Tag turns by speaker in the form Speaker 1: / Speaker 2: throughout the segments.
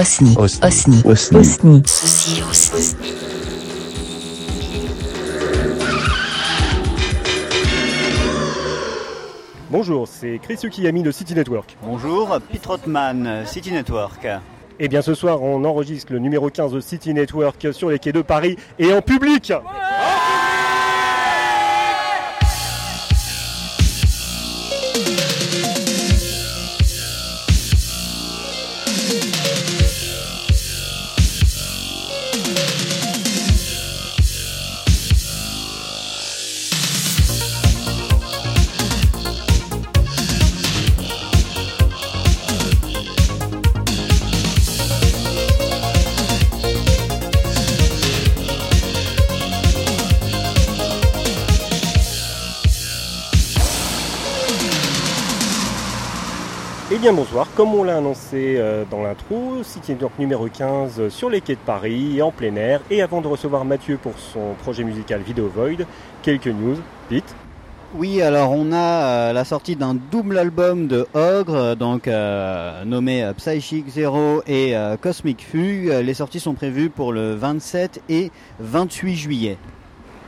Speaker 1: Osni.
Speaker 2: Osni.
Speaker 1: Osni.
Speaker 2: Osni.
Speaker 1: Osni.
Speaker 3: Ceci aussi.
Speaker 4: Bonjour, c'est Chris Yukiyami de City Network.
Speaker 5: Bonjour, Pete Rothman, City Network.
Speaker 4: Et bien ce soir, on enregistre le numéro 15 de City Network sur les quais de Paris et en public. Eh bien bonsoir, comme on l'a annoncé euh, dans l'intro, City Network numéro 15 sur les quais de Paris, en plein air. Et avant de recevoir Mathieu pour son projet musical Video Void, quelques news. Pete
Speaker 5: Oui, alors on a euh, la sortie d'un double album de Ogre, euh, donc euh, nommé euh, Psychic Zero et euh, Cosmic Fugue. Les sorties sont prévues pour le 27 et 28 juillet.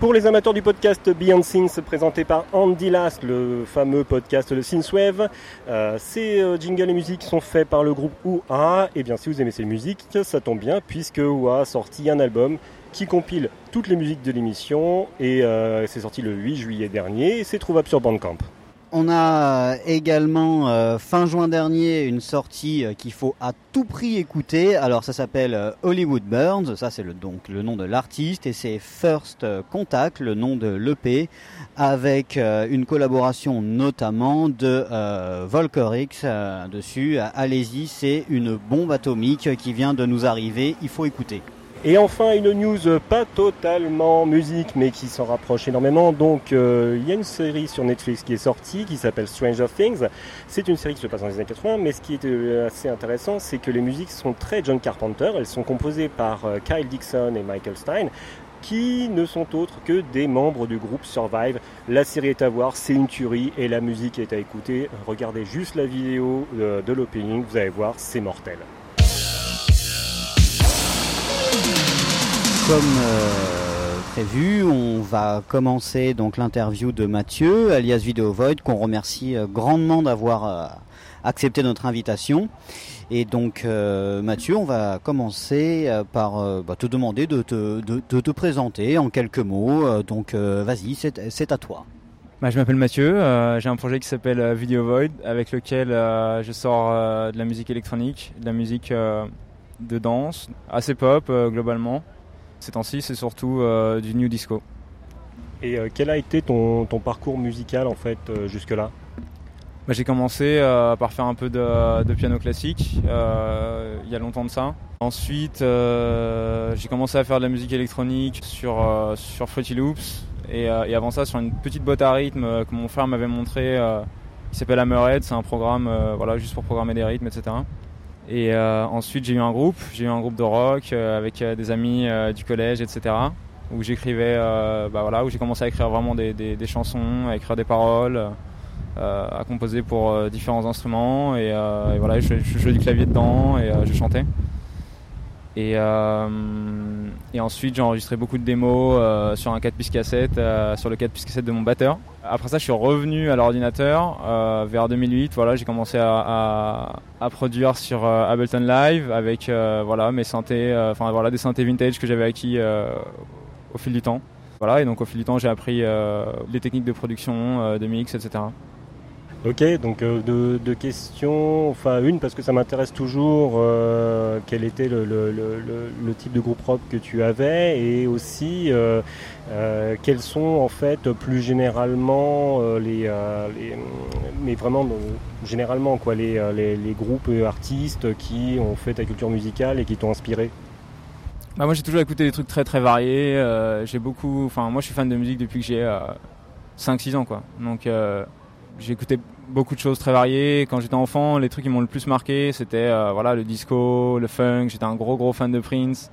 Speaker 4: Pour les amateurs du podcast Beyond Things présenté par Andy Last, le fameux podcast de Synthwave, euh, ces euh, jingles et musiques sont faits par le groupe OUA. Et bien si vous aimez ces musiques, ça tombe bien puisque OUA a sorti un album qui compile toutes les musiques de l'émission et euh, c'est sorti le 8 juillet dernier et c'est trouvable sur Bandcamp.
Speaker 5: On a euh, également euh, fin juin dernier une sortie euh, qu'il faut à tout prix écouter. Alors ça s'appelle Hollywood Burns, ça c'est le, donc le nom de l'artiste et c'est First Contact, le nom de l'EP, avec une collaboration notamment de euh, dessus. Allez-y, c'est une bombe atomique qui vient de nous arriver, il faut écouter.
Speaker 4: Et enfin une news pas totalement musique mais qui s'en rapproche énormément. Donc euh, il y a une série sur Netflix qui est sortie qui s'appelle Stranger Things. C'est une série qui se passe dans les années 80 mais ce qui est euh, assez intéressant c'est que les musiques sont très John Carpenter. Elles sont composées par euh, Kyle Dixon et Michael Stein qui ne sont autres que des membres du groupe Survive. La série est à voir, c'est une tuerie et la musique est à écouter. Regardez juste la vidéo de l'opening, vous allez voir, c'est mortel.
Speaker 5: Comme euh, prévu, on va commencer donc l'interview de Mathieu, alias Video Void, qu'on remercie euh, grandement d'avoir euh, accepté notre invitation. Et donc Mathieu, on va commencer par bah, te demander de te, présenter en quelques mots. Donc vas-y, c'est à toi.
Speaker 6: Bah, je m'appelle Mathieu, j'ai un projet qui s'appelle Video Void avec lequel je sors de la musique électronique, de la musique de danse, assez pop globalement. Ces temps-ci, c'est surtout euh, du new disco.
Speaker 4: Et euh, quel a été ton, ton parcours musical en fait euh, jusque-là?
Speaker 6: Bah, j'ai commencé euh, par faire un peu de, de piano classique euh, il y a longtemps de ça. Ensuite, euh, j'ai commencé à faire de la musique électronique sur, sur Fruity Loops et, et avant ça sur une petite boîte à rythme que mon frère m'avait montré qui s'appelle Hammerhead. C'est un programme voilà, juste pour programmer des rythmes, etc. Et euh, ensuite, j'ai eu un groupe, j'ai eu un groupe de rock euh, avec euh, des amis euh, du collège, etc. Où j'écrivais, euh, bah voilà, où j'ai commencé à écrire vraiment des, des, des chansons, à écrire des paroles à composer pour différents instruments et, et voilà je, je jouais du clavier dedans et je chantais et, euh, et ensuite j'ai enregistré beaucoup de démos euh, sur un 4 pistes cassette euh, sur le 4 pistes cassette de mon batteur. Après ça je suis revenu à l'ordinateur euh, vers 2008 voilà j'ai commencé à, produire sur Ableton Live avec voilà mes synthés enfin voilà des synthés vintage que j'avais acquis au fil du temps. Voilà et donc au fil du temps j'ai appris les techniques de production de mix etc
Speaker 4: Ok, donc euh, deux, questions. Enfin, une parce que ça m'intéresse toujours. euh, quel était le, type de groupe rock que tu avais et aussi euh, quels sont en fait plus généralement les, mais vraiment généralement quoi les, les, groupes artistes qui ont fait ta culture musicale et qui t'ont inspiré?
Speaker 6: Bah, moi j'ai toujours écouté des trucs très très variés. j'ai beaucoup, enfin moi je suis fan de musique depuis que j'ai euh, 5-6 ans quoi. Donc écouté beaucoup de choses très variées. Quand j'étais enfant, les trucs qui m'ont le plus marqué, c'était euh, voilà le disco, le funk. J'étais un gros gros fan de Prince.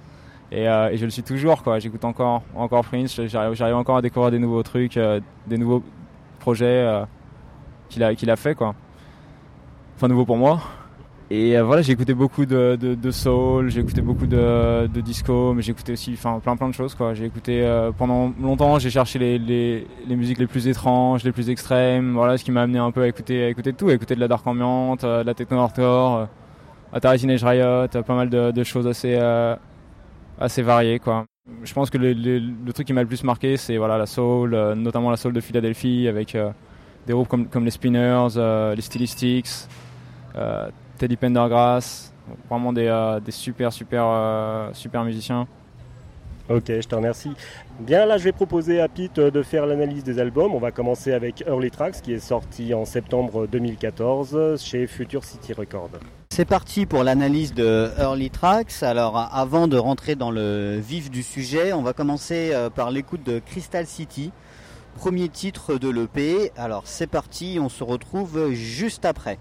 Speaker 6: Et, euh, et je le suis toujours quoi. J'écoute encore encore Prince. J'arrive encore à découvrir des nouveaux trucs, euh, des nouveaux projets euh, qu'il a qu'il a fait quoi. Enfin nouveau pour moi. Et euh, voilà, j'ai écouté beaucoup de, de, de soul, j'ai écouté beaucoup de, de disco, mais j'ai écouté aussi enfin, plein plein de choses. quoi. J'ai écouté euh, pendant longtemps, j'ai cherché les, les, les, musiques les plus étranges, les plus extrêmes, voilà, ce qui m'a amené un peu à écouter, à écouter de tout, à écouter de la dark ambiante, de la techno hardcore, Atari Teenage Riot, pas mal de, choses assez, assez variées. quoi. Je pense que le, le, truc qui m'a le plus marqué, c'est voilà, la soul, notamment la soul de Philadelphie, avec des groupes comme, comme les Spinners, les Stylistics. Teddy Pendergrass, vraiment des, euh, des super, super, euh, super musiciens.
Speaker 4: Ok, je te remercie. Bien, là, je vais proposer à Pete de faire l'analyse des albums. On va commencer avec Early Tracks, qui est sorti en septembre 2014 chez Future City Records.
Speaker 5: C'est parti pour l'analyse de Early Tracks. Alors, avant de rentrer dans le vif du sujet, on va commencer euh, par l'écoute de Crystal City, premier titre de l'EP. Alors, c'est parti, on se retrouve juste après.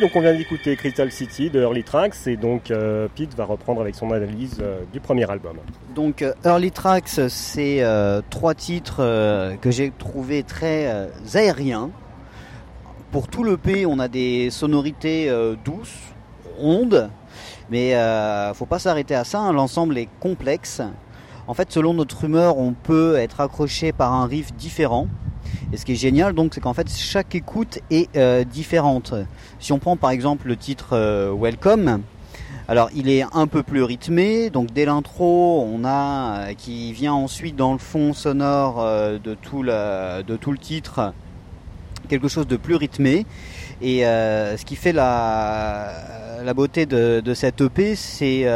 Speaker 4: Donc on vient d'écouter Crystal City de Early Tracks et donc euh, Pete va reprendre avec son analyse euh, du premier album.
Speaker 5: Donc euh, Early Tracks, c'est trois titres que j'ai trouvé très aériens. Pour tout le P, on a des sonorités douces, rondes, mais faut pas s'arrêter à ça. Hein. L'ensemble est complexe. En fait, selon notre humeur, on peut être accroché par un riff différent. Et ce qui est génial, donc, c'est qu'en fait, chaque écoute est euh, différente. Si on prend par exemple le titre euh, Welcome, alors il est un peu plus rythmé, donc dès l'intro, on a euh, qui vient ensuite dans le fond sonore de, tout le, de tout le titre quelque chose de plus rythmé. Et ce qui fait la, la beauté de, de cette EP, c'est,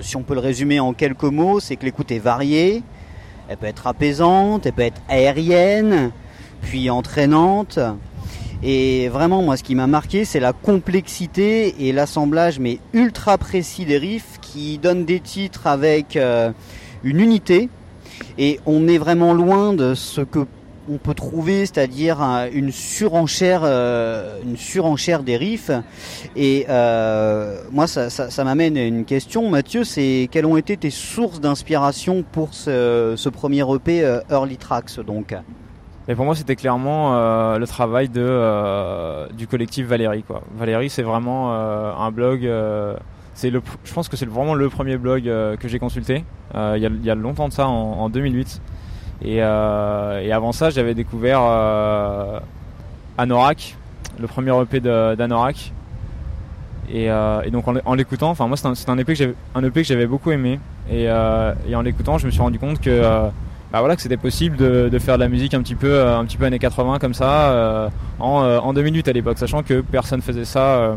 Speaker 5: si on peut le résumer en quelques mots, c'est que l'écoute est variée, elle peut être apaisante, elle peut être aérienne, puis entraînante. Et vraiment, moi, ce qui m'a marqué, c'est la complexité et l'assemblage, mais ultra précis des riffs, qui donnent des titres avec euh, une unité. Et on est vraiment loin de ce que on peut trouver, c'est-à-dire une surenchère, euh, une surenchère des riffs. Et euh, moi, ça, ça, m'amène à une question, Mathieu, c'est quelles ont été tes sources d'inspiration pour ce, ce, premier EP Early Tracks, donc?
Speaker 6: Et pour moi, c'était clairement euh, le travail de, euh, du collectif Valérie. Valérie, c'est vraiment euh, un blog. c'est le, je pense que c'est vraiment le premier blog que j'ai consulté. Il y, a longtemps de ça, en, 2008. Et, avant ça, j'avais découvert Anorak, le premier EP d'Anorak. Et, donc en, l'écoutant, enfin moi c'est un, un, EP que j'avais beaucoup aimé. Et en l'écoutant, je me suis rendu compte que bah voilà que c'était possible de, de, faire de la musique un petit peu euh, un petit peu années 80 comme ça euh, en, euh, en 2008 à l'époque sachant que personne faisait ça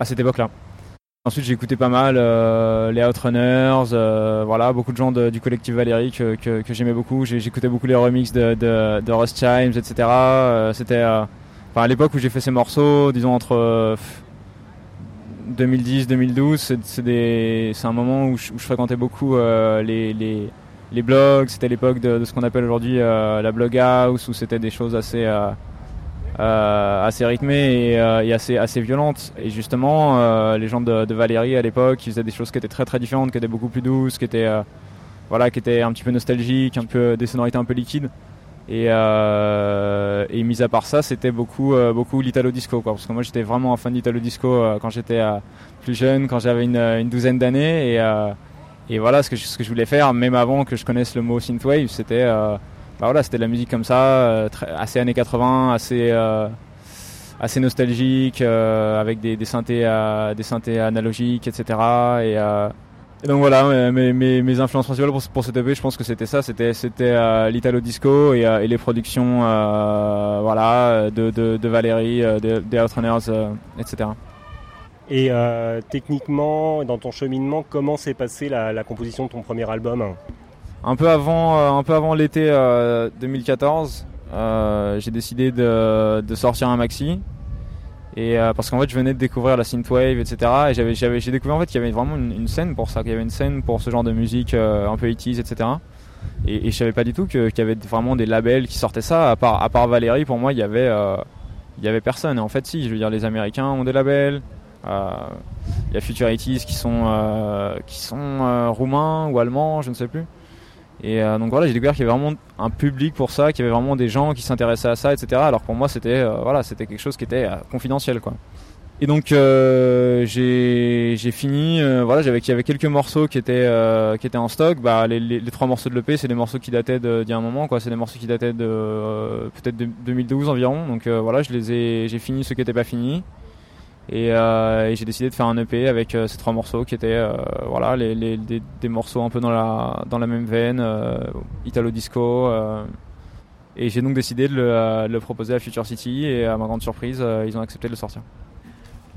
Speaker 6: à cette époque là ensuite j'ai écouté pas mal les Outrunners voilà beaucoup de gens du collectif Valérie que, que, j'aimais beaucoup. J'écoutais beaucoup les remixes de, de, de Ross Chimes etc c'était enfin à l'époque où j'ai fait ces morceaux disons entre 2010 2012 c'est un moment où je, fréquentais beaucoup les les blogs, c'était l'époque de, ce qu'on appelle aujourd'hui euh, la blog house, où c'était des choses assez, euh, euh, assez rythmées et, assez, assez violentes. Et justement, les gens de, Valérie à l'époque, ils faisaient des choses qui étaient très très différentes, qui étaient beaucoup plus douces, qui étaient, voilà, qui étaient un petit peu nostalgiques, un peu des sonorités un peu liquides. Et, mis à part ça, c'était beaucoup, beaucoup l'italo disco. Parce que moi, j'étais vraiment un fan d'italo disco quand j'étais plus jeune, quand j'avais une, une, douzaine d'années. Et voilà ce que, je, voulais faire, même avant que je connaisse le mot synthwave, c'était euh, bah voilà, c'était de la musique comme ça, euh, assez années 80, assez euh, assez nostalgique, avec des, synthés des synthés analogiques, etc. Et, donc voilà, mes, influences principales pour, pour cet EP, je pense que c'était ça, c'était l'italo disco et, les productions voilà de, de, de Valérie, des Outrunners, etc.
Speaker 4: Et euh, techniquement, dans ton cheminement, comment s'est passée la, composition de ton premier album?
Speaker 6: Un peu avant, euh, avant l'été 2014, euh, j'ai décidé de, sortir un maxi. Et parce qu'en fait, je venais de découvrir la synthwave, etc. Et j'avais, j'ai découvert en fait qu'il y avait vraiment une, scène pour ça, qu'il y avait une scène pour ce genre de musique un peu 80 etc. Et, et je savais pas du tout qu'il y avait vraiment des labels qui sortaient ça. À part, à part Valérie, pour moi, il y avait, il y avait personne. Et en fait, si, je veux dire, les Américains ont des labels. Euh, il y a Futurities qui sont, euh, qui sont euh, roumains ou allemands, je ne sais plus. Et donc voilà, j'ai découvert qu'il y avait vraiment un public pour ça, qu'il y avait vraiment des gens qui s'intéressaient à ça, etc. Alors pour moi, c'était voilà, c'était quelque chose qui était confidentiel, quoi. Et donc euh, j'ai fini, euh, voilà, j'avais avait quelques morceaux qui étaient qui étaient en stock. Bah les, trois morceaux de l'EP, c'est des morceaux qui dataient d'il y a un moment, quoi. C'est des morceaux qui dataient de peut-être de 2012 environ. Donc voilà, je les ai, j'ai fini ceux qui n'étaient pas finis. Euh, et, j'ai décidé de faire un EP avec euh, ces trois morceaux qui étaient euh, voilà les, des, morceaux un peu dans la dans la même veine italo disco et j'ai donc décidé de le, proposer à Future City et à ma grande surprise ils ont accepté de le sortir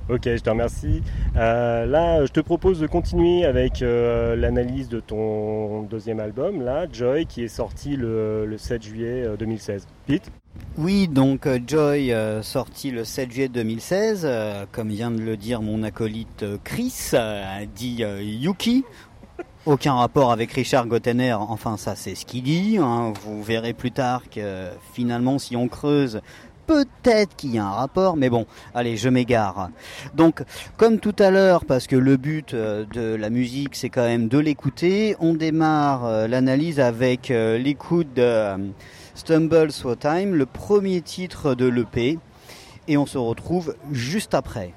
Speaker 4: Ok, je te remercie. là, je te propose de continuer avec l'analyse de ton deuxième album, là, Joy, qui est sorti le, le 7 juillet 2016. Pete?
Speaker 5: Oui, donc euh, Joy euh, sorti le 7 juillet 2016, euh, comme vient de le dire mon acolyte Chris, dit Yuki. Aucun rapport avec Richard Gottener, enfin ça c'est ce qu'il dit. Hein. Vous verrez plus tard que finalement si on creuse, peut-être qu'il y a un rapport, mais bon, allez, je m'égare. Donc, comme tout à l'heure, parce que le but euh, de la musique, c'est quand même de l'écouter, on démarre euh, l'analyse avec euh, l'écoute de Stumble So Time, le premier titre de l'EP, et on se retrouve juste après.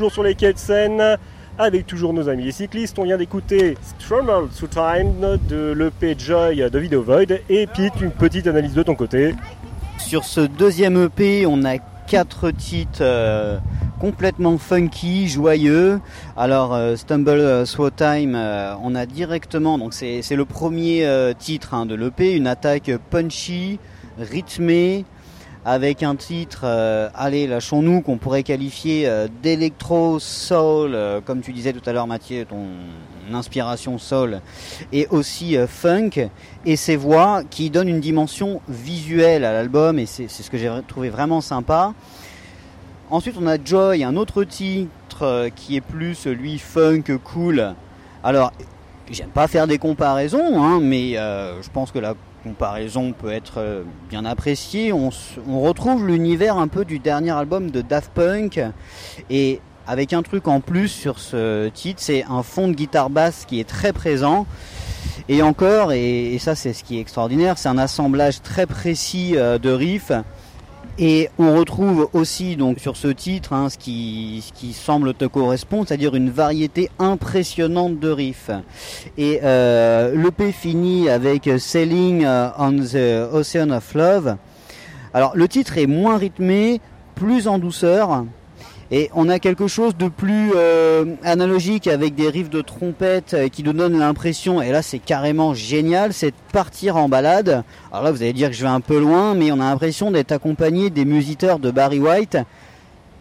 Speaker 4: Toujours sur les quais de Seine, avec toujours nos amis les cyclistes. On vient d'écouter Strumble to Time de l'EP Joy de Video Void. Et Pete, une petite analyse de ton côté.
Speaker 5: Sur ce deuxième EP, on a quatre titres euh, complètement funky, joyeux. Alors euh, Stumble euh, Slow Time, on a directement, donc c'est le premier titre hein, de l'EP, une attaque punchy, rythmée, avec un titre, euh, allez, lâchons-nous, qu'on pourrait qualifier euh, d'électro soul, euh, comme tu disais tout à l'heure, Mathieu, ton inspiration soul, et aussi funk, et ces voix qui donnent une dimension visuelle à l'album, et c'est ce que j'ai trouvé vraiment sympa. Ensuite, on a Joy, un autre titre qui est plus lui funk cool. Alors, j'aime pas faire des comparaisons, hein, mais je pense que la comparaison peut être euh, bien appréciée. On, retrouve l'univers un peu du dernier album de Daft Punk. Et avec un truc en plus sur ce titre, c'est un fond de guitare basse qui est très présent. Et encore, et, ça c'est ce qui est extraordinaire, c'est un assemblage très précis de riffs et on retrouve aussi donc sur ce titre hein, ce, qui, ce qui semble te correspondre, c'est-à-dire une variété impressionnante de riffs. Et euh, l'EP finit avec Sailing on the Ocean of Love. Alors le titre est moins rythmé, plus en douceur, et on a quelque chose de plus euh, analogique avec des riffs de trompette euh, qui nous donnent l'impression, et là c'est carrément génial, c'est de partir en balade. Alors là vous allez dire que je vais un peu loin, mais on a l'impression d'être accompagné des musiteurs de Barry White,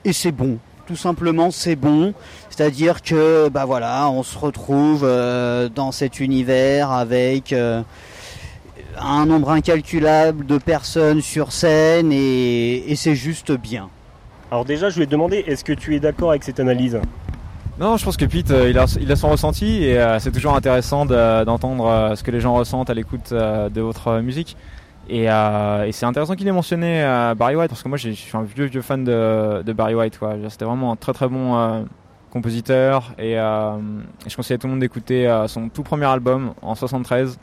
Speaker 5: et c'est bon. Tout simplement, c'est bon. C'est-à-dire que, bah voilà, on se retrouve euh, dans cet univers avec un nombre incalculable de personnes sur scène et c'est juste bien.
Speaker 4: Alors déjà, je voulais te demander, est-ce que tu es d'accord avec cette analyse
Speaker 6: non, je pense que Pete, euh, il a, son ressenti et euh, c'est toujours intéressant d'entendre euh, ce que les gens ressentent à l'écoute de votre musique. Et, c'est intéressant qu'il ait mentionné Barry White parce que moi, je suis un vieux vieux fan de, Barry White. C'était vraiment un très très bon compositeur et, je conseille à tout le monde d'écouter son tout premier album en 73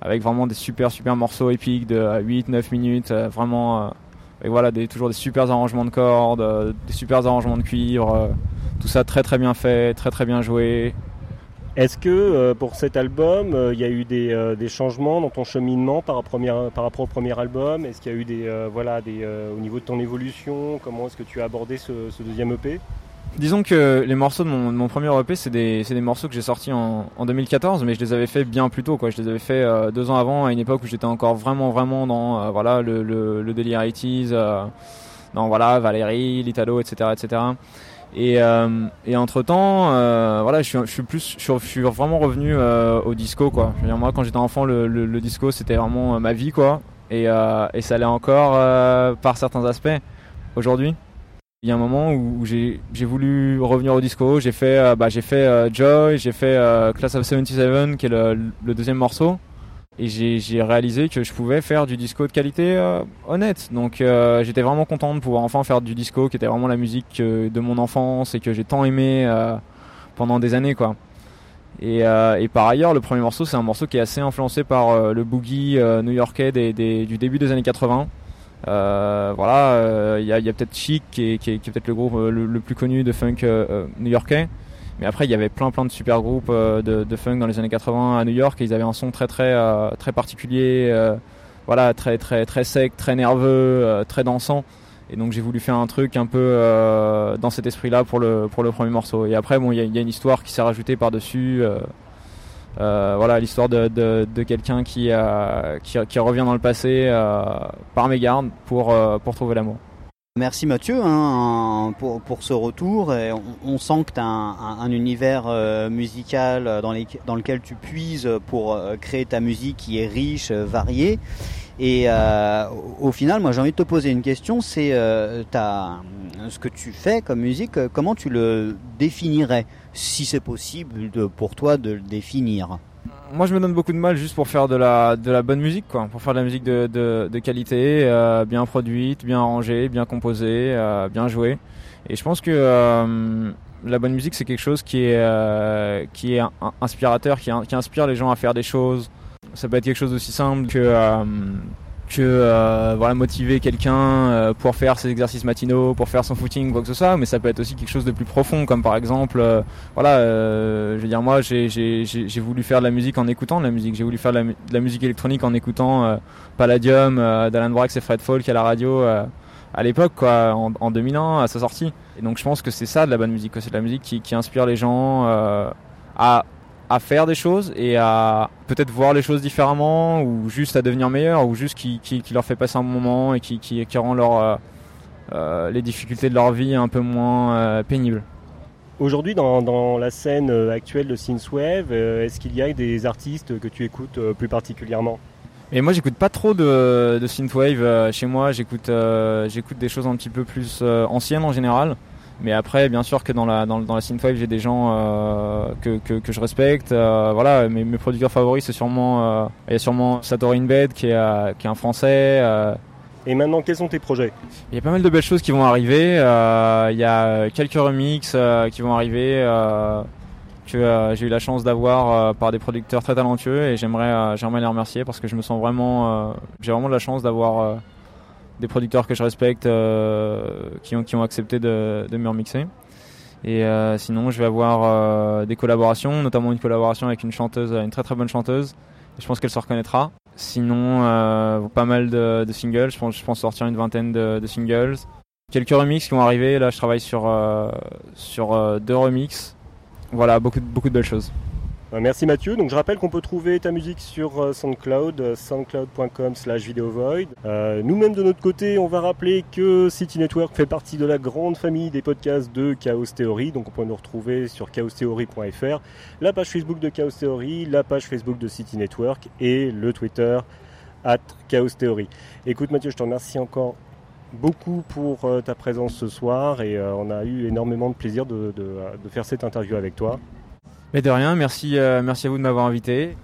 Speaker 6: avec vraiment des super super morceaux épiques de 8-9 minutes, vraiment et voilà, toujours des super arrangements de cordes, euh, des super arrangements de cuivre, euh, tout ça très très bien fait, très très bien joué.
Speaker 4: Est-ce que euh, pour cet album, il y a eu des, changements dans ton cheminement par, rapport au premier album? Est-ce qu'il y a eu des, voilà, au niveau de ton évolution Comment est-ce que tu as abordé ce deuxième EP
Speaker 6: Disons que les morceaux de mon, premier EP, c'est des, des, morceaux que j'ai sortis en, en, 2014, mais je les avais fait bien plus tôt. Quoi. Je les avais fait euh, deux ans avant, à une époque où j'étais encore vraiment, vraiment dans euh, voilà, le, le, le délire 80 euh, dans voilà, Valérie, l'Italo, etc. etc. Et, et entre temps, voilà, je suis, plus, je vraiment revenu au disco, quoi. Je veux dire, moi, quand j'étais enfant, le, le, disco, c'était vraiment ma vie, quoi. Et, et ça l'est encore par certains aspects aujourd'hui. Il y a un moment où j'ai voulu revenir au disco, j'ai fait, euh, bah, fait euh, Joy, j'ai fait euh, Class of 77 qui est le, deuxième morceau et j'ai réalisé que je pouvais faire du disco de qualité honnête. Donc j'étais vraiment content de pouvoir enfin faire du disco qui était vraiment la musique de mon enfance et que j'ai tant aimé pendant des années quoi. Et, et, par ailleurs, le premier morceau, c'est un morceau qui est assez influencé par le boogie new-yorkais du début des années 80. Euh, voilà, il euh, y a, peut-être Chic qui est, qui est, peut-être le groupe euh, le, plus connu de funk new-yorkais. Mais après, il y avait plein plein de super groupes de, de, funk dans les années 80 à New York et ils avaient un son très très très particulier, voilà, très très très sec, très nerveux, très dansant. Et donc j'ai voulu faire un truc un peu dans cet esprit-là pour le pour le premier morceau. Et après, bon, il y, y, a une histoire qui s'est rajoutée par dessus. Euh, voilà l'histoire de, de, quelqu'un qui, qui, revient dans le passé euh, par mégarde pour, euh, pour trouver l'amour.
Speaker 5: Merci Mathieu hein, pour, pour, ce retour. Et on, sent que tu as un, univers musical dans, les, dans, lequel tu puises pour créer ta musique qui est riche, variée. Et au final, moi j'ai envie de te poser une question, c'est ce que tu fais comme musique, comment tu le définirais si c'est possible pour toi de le définir?
Speaker 6: Moi je me donne beaucoup de mal juste pour faire de la, de la bonne musique quoi, pour faire de la musique de, de, qualité, euh, bien produite, bien arrangée, bien composée, euh, bien jouée. Et je pense que euh, la bonne musique c'est quelque chose qui est, qui est inspirateur, qui, qui, inspire les gens à faire des choses. Ça peut être quelque chose aussi simple que que euh, voilà motiver quelqu'un euh, pour faire ses exercices matinaux, pour faire son footing, quoi que ce soit, mais ça peut être aussi quelque chose de plus profond, comme par exemple, euh, voilà, je veux dire moi j'ai voulu faire de la musique en écoutant de la musique, j'ai voulu faire de la, musique électronique en écoutant Palladium d'Alan Brax et Fred Folk à la radio à l'époque quoi, en, en, 2001 à sa sortie. Et donc je pense que c'est ça de la bonne musique, c'est de la musique qui, qui inspire les gens à à faire des choses et à peut-être voir les choses différemment ou juste à devenir meilleur ou juste qui, qui, qui leur fait passer un moment et qui, qui, qui rend leur, euh, euh les difficultés de leur vie un peu moins euh, pénibles.
Speaker 4: Aujourd'hui, dans, dans, la scène actuelle de Synthwave, est-ce qu'il y a des artistes que tu écoutes plus particulièrement?
Speaker 6: Et moi, j'écoute pas trop de, de synthwave chez moi. J'écoute, j'écoute des choses un petit peu plus anciennes en général. Mais après, bien sûr que dans la, dans, dans la synthwave, j'ai des gens euh, que, que, que, je respecte. Euh, voilà, mes, mes producteurs favoris, c'est sûrement, euh, il y a sûrement Inbed qui est, qui est un français.
Speaker 4: Et maintenant, quels sont tes projets?
Speaker 6: Il y a pas mal de belles choses qui vont arriver. il y a quelques remixes qui vont arriver. que j'ai eu la chance d'avoir par des producteurs très talentueux et j'aimerais j'aimerais les remercier parce que je me sens vraiment j'ai vraiment de la chance d'avoir des producteurs que je respecte qui ont qui ont accepté de, de me remixer. Et sinon, je vais avoir des collaborations, notamment une collaboration avec une chanteuse, une très très bonne chanteuse. je pense qu'elle se reconnaîtra. Sinon, euh, pas mal de, singles. Je pense, je pense sortir une vingtaine de, singles. Quelques remixes qui vont arriver. Là, je travaille sur, euh, sur euh, deux remixes. Voilà, beaucoup, beaucoup de belles choses.
Speaker 4: Euh, merci Mathieu. Donc je rappelle qu'on peut trouver ta musique sur euh, SoundCloud, euh, soundcloud.com slash videovoid. Nous-mêmes de notre côté, on va rappeler que City Network fait partie de la grande famille des podcasts de Chaos Theory. Donc on peut nous retrouver sur chaostheory.fr, la page Facebook de Chaos Theory, la page Facebook de City Network et le Twitter at Chaos Theory. Écoute Mathieu, je te remercie encore beaucoup pour ta présence ce soir et on a eu énormément de plaisir de faire cette interview avec toi.
Speaker 6: Mais de rien, merci, euh, merci à vous de m'avoir invité.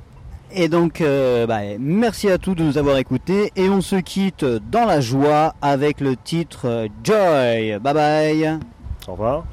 Speaker 5: Et donc, euh, bah, merci à tous de nous avoir écoutés. Et on se quitte dans la joie avec le titre Joy. Bye bye.
Speaker 4: Au revoir.